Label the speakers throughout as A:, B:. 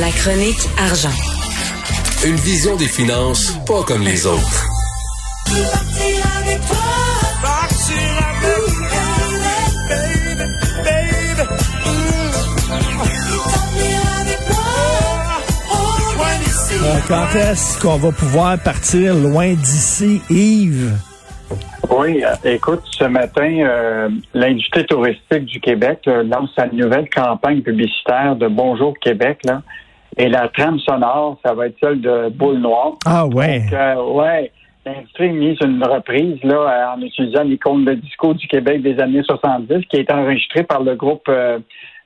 A: La chronique argent.
B: Une vision des finances pas comme les autres.
C: Euh, quand est-ce qu'on va pouvoir partir loin d'ici, Yves?
D: Oui, euh, écoute, ce matin, euh, l'industrie touristique du Québec lance sa nouvelle campagne publicitaire de Bonjour Québec. Là, et la trame sonore, ça va être celle de Boule Noire.
C: Ah ouais.
D: Donc, ouais, l'industrie a mis une reprise là, en utilisant l'icône de disco du Québec des années 70 qui a été enregistrée par le groupe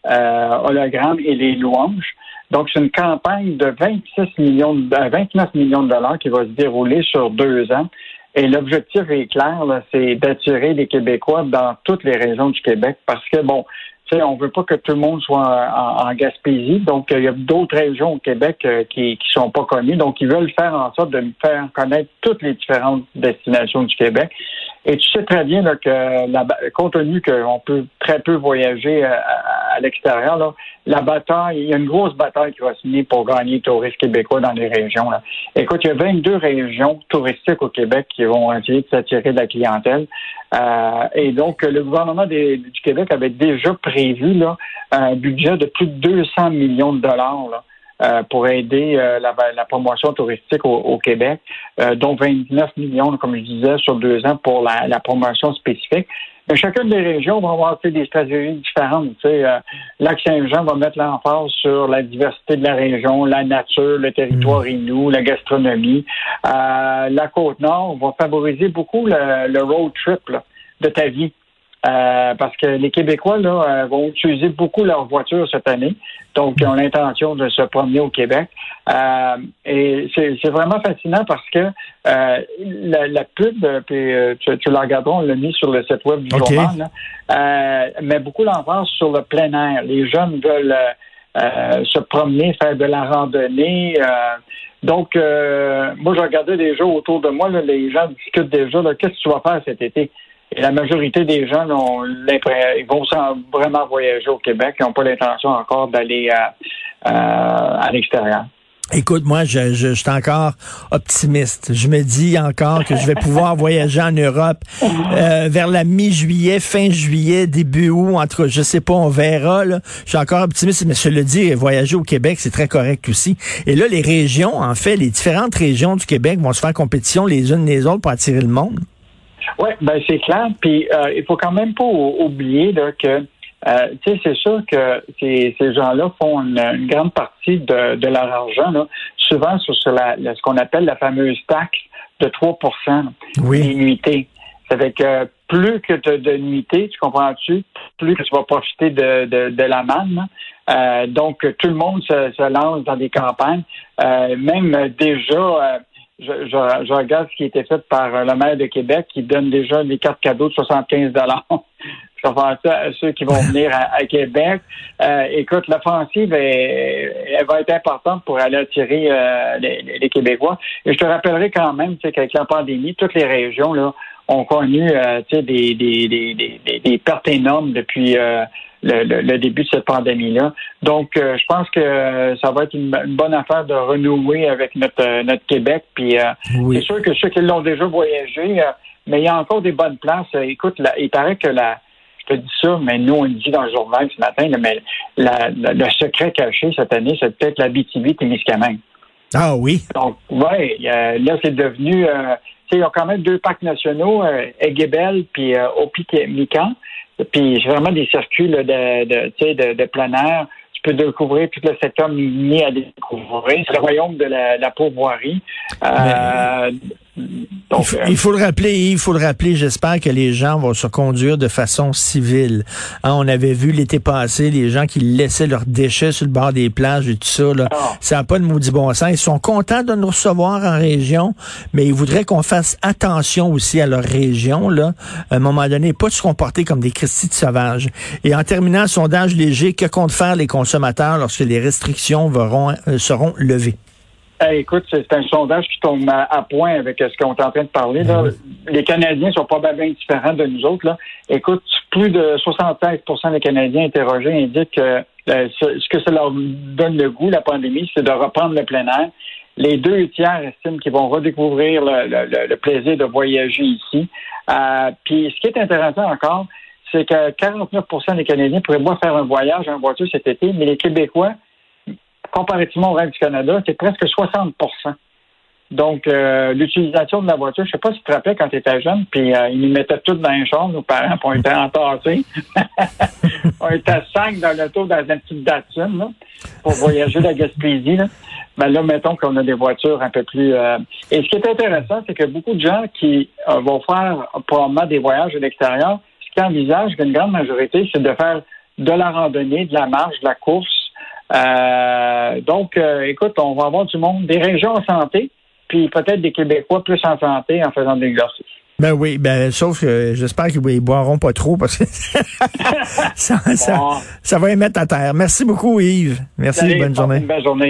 D: Hologramme et les Louanges. Donc, c'est une campagne de 26 millions, de, 29 millions de dollars qui va se dérouler sur deux ans. Et l'objectif est clair, c'est d'attirer les Québécois dans toutes les régions du Québec parce que, bon, sais, on veut pas que tout le monde soit en, Gaspésie. Donc, il y a d'autres régions au Québec euh, qui qui sont pas connues. Donc, ils veulent faire en sorte de faire connaître toutes les différentes destinations du Québec. Et tu sais très bien là, que, compte tenu qu'on peut très peu voyager euh, à, l'extérieur, la bataille, il y a une grosse bataille qui va se mener pour gagner les touristes québécois dans les régions. Là. Écoute, il y a 22 régions touristiques au Québec qui vont essayer de s'attirer de la clientèle. Euh, et donc, le gouvernement du Québec avait déjà prévu là, un budget de plus de 200 millions de dollars. Là, euh, pour aider euh, la, promotion touristique au, Québec, euh, dont 29 millions, comme je disais, sur deux ans pour la, promotion spécifique. Mais chacune des régions va avoir des stratégies différentes. Tu Lac-Saint-Jean va mettre l'emphase sur la diversité de la région, la nature, le territoire mmh. inou, la gastronomie. la Côte-Nord va favoriser beaucoup le, road trip de ta vie. Euh, parce que les Québécois là, euh, vont utiliser beaucoup leur voiture cette année, donc ils ont l'intention de se promener au Québec. Euh, et c'est vraiment fascinant parce que la, pub, puis tu, tu la regarderas, on l'a mis sur le site web du journal, met beaucoup l'emphase sur le plein air. Les jeunes veulent se promener, faire de la randonnée. donc, moi, je regardais déjà autour de moi, les gens discutent déjà, qu'est-ce que tu vas faire cet été? Et la majorité des gens ont ils vont vraiment voyager au Québec. Ils n'ont pas l'intention encore d'aller à, à, l'extérieur.
C: Écoute, moi, je, je, suis encore optimiste. Je me dis encore que je vais pouvoir voyager en Europe euh, vers la mi-juillet, fin juillet, début août, entre, je sais pas, on verra. Là. Je suis encore optimiste, mais je le dis, voyager au Québec, c'est très correct aussi. Et là, les régions, en fait, les différentes régions du Québec vont se faire compétition les unes les autres pour attirer le monde.
D: Oui, ben c'est clair. Puis euh, il faut quand même pas oublier là, que euh, tu sais, c'est sûr que ces, ces gens-là font une, grande partie de, de leur argent, là, souvent sur, sur la, ce qu'on appelle la fameuse taxe de 3 oui. des nuitées. Ça fait que plus que tu as de nuitées, tu comprends-tu, plus que tu vas profiter de, de, de la manne. Euh, donc, tout le monde se, se, lance dans des campagnes. Euh, même déjà, je, je, regarde ce qui a été fait par euh, le maire de Québec qui donne déjà les cartes cadeaux de 75 dollars. Je vais ça à ceux qui vont venir à, Québec. Euh, écoute, l'offensive, elle va être importante pour aller attirer euh, les, Québécois. Et je te rappellerai quand même qu'avec la pandémie, toutes les régions là, ont connu des, des, des, des, pertes énormes depuis le, début de cette pandémie-là. Donc, euh, je pense que ça va être une, bonne affaire de renouer avec notre, euh, notre Québec. Puis, euh, c'est sûr que ceux qui l'ont déjà voyagé, mais il y a encore des bonnes places. écoute, il paraît que la, je te dis ça, mais nous, on le dit dans le journal ce matin, mais le secret caché cette année, c'est peut-être la BTV Témiscamingue.
C: Ah oui.
D: Donc, ouais, là, c'est devenu, euh, sais, ils ont quand même deux parcs nationaux, euh, Aiguebel puis euh, Opi-Mican. Puis vraiment des circuits de, de, de, de plein air. Tu peux découvrir tout le secteur minier à découvrir. C'est le royaume de la, la pourvoirie. Euh,
C: il, faut, il, faut, le rappeler, il faut le rappeler. J'espère que les gens vont se conduire de façon civile. Hein, on avait vu l'été passé les gens qui laissaient leurs déchets sur le bord des plages et tout ça. Là. Ah. Ça n'a pas de maudit bon sens. Ils sont contents de nous recevoir en région, mais ils voudraient qu'on fasse attention aussi à leur région. Là, à un moment donné, pas de se comporter comme des Christy de sauvages. Et en terminant, sondage léger, que comptent faire les consommateurs lorsque les restrictions verront, euh, seront levées?
D: Écoute, c'est un sondage qui tombe à, point avec ce qu'on est en train de parler. Là. Mhm. Les Canadiens sont probablement différents de nous autres. Là. Écoute, plus de 75% des Canadiens interrogés indiquent que euh, ce que ça leur donne le goût, la pandémie, c'est de reprendre le plein air. Les deux tiers estiment qu'ils vont redécouvrir le, plaisir de voyager ici. Euh, puis, ce qui est intéressant encore, c'est que 49% des Canadiens pourraient moins faire un voyage en voiture cet été, mais les Québécois comparativement au reste du Canada, c'est presque 60% donc, euh, l'utilisation de la voiture, je sais pas si tu te rappelles quand tu étais jeune, puis euh, ils nous mettaient tout dans les chambres, nos parents, puis on était entassés. on était cinq dans l'auto dans une petite Datsun, là, pour voyager la Gaspésie. Là. Ben là, mettons qu'on a des voitures un peu plus... Euh, et ce qui est intéressant, c'est que beaucoup de gens qui vont faire probablement des voyages à l'extérieur, ce qu'ils envisagent, une grande majorité, c'est de faire de la randonnée, de la marche, de la course, euh, donc, euh, écoute, on va avoir du monde, des régions en santé, puis peut-être des Québécois plus en santé en faisant de l'exercice.
C: Ben oui, ben sauf que j'espère qu'ils ne boiront pas trop parce que ça, ça, va les mettre à terre. Merci beaucoup, Yves. Merci, bonne journée.
D: Bonne journée.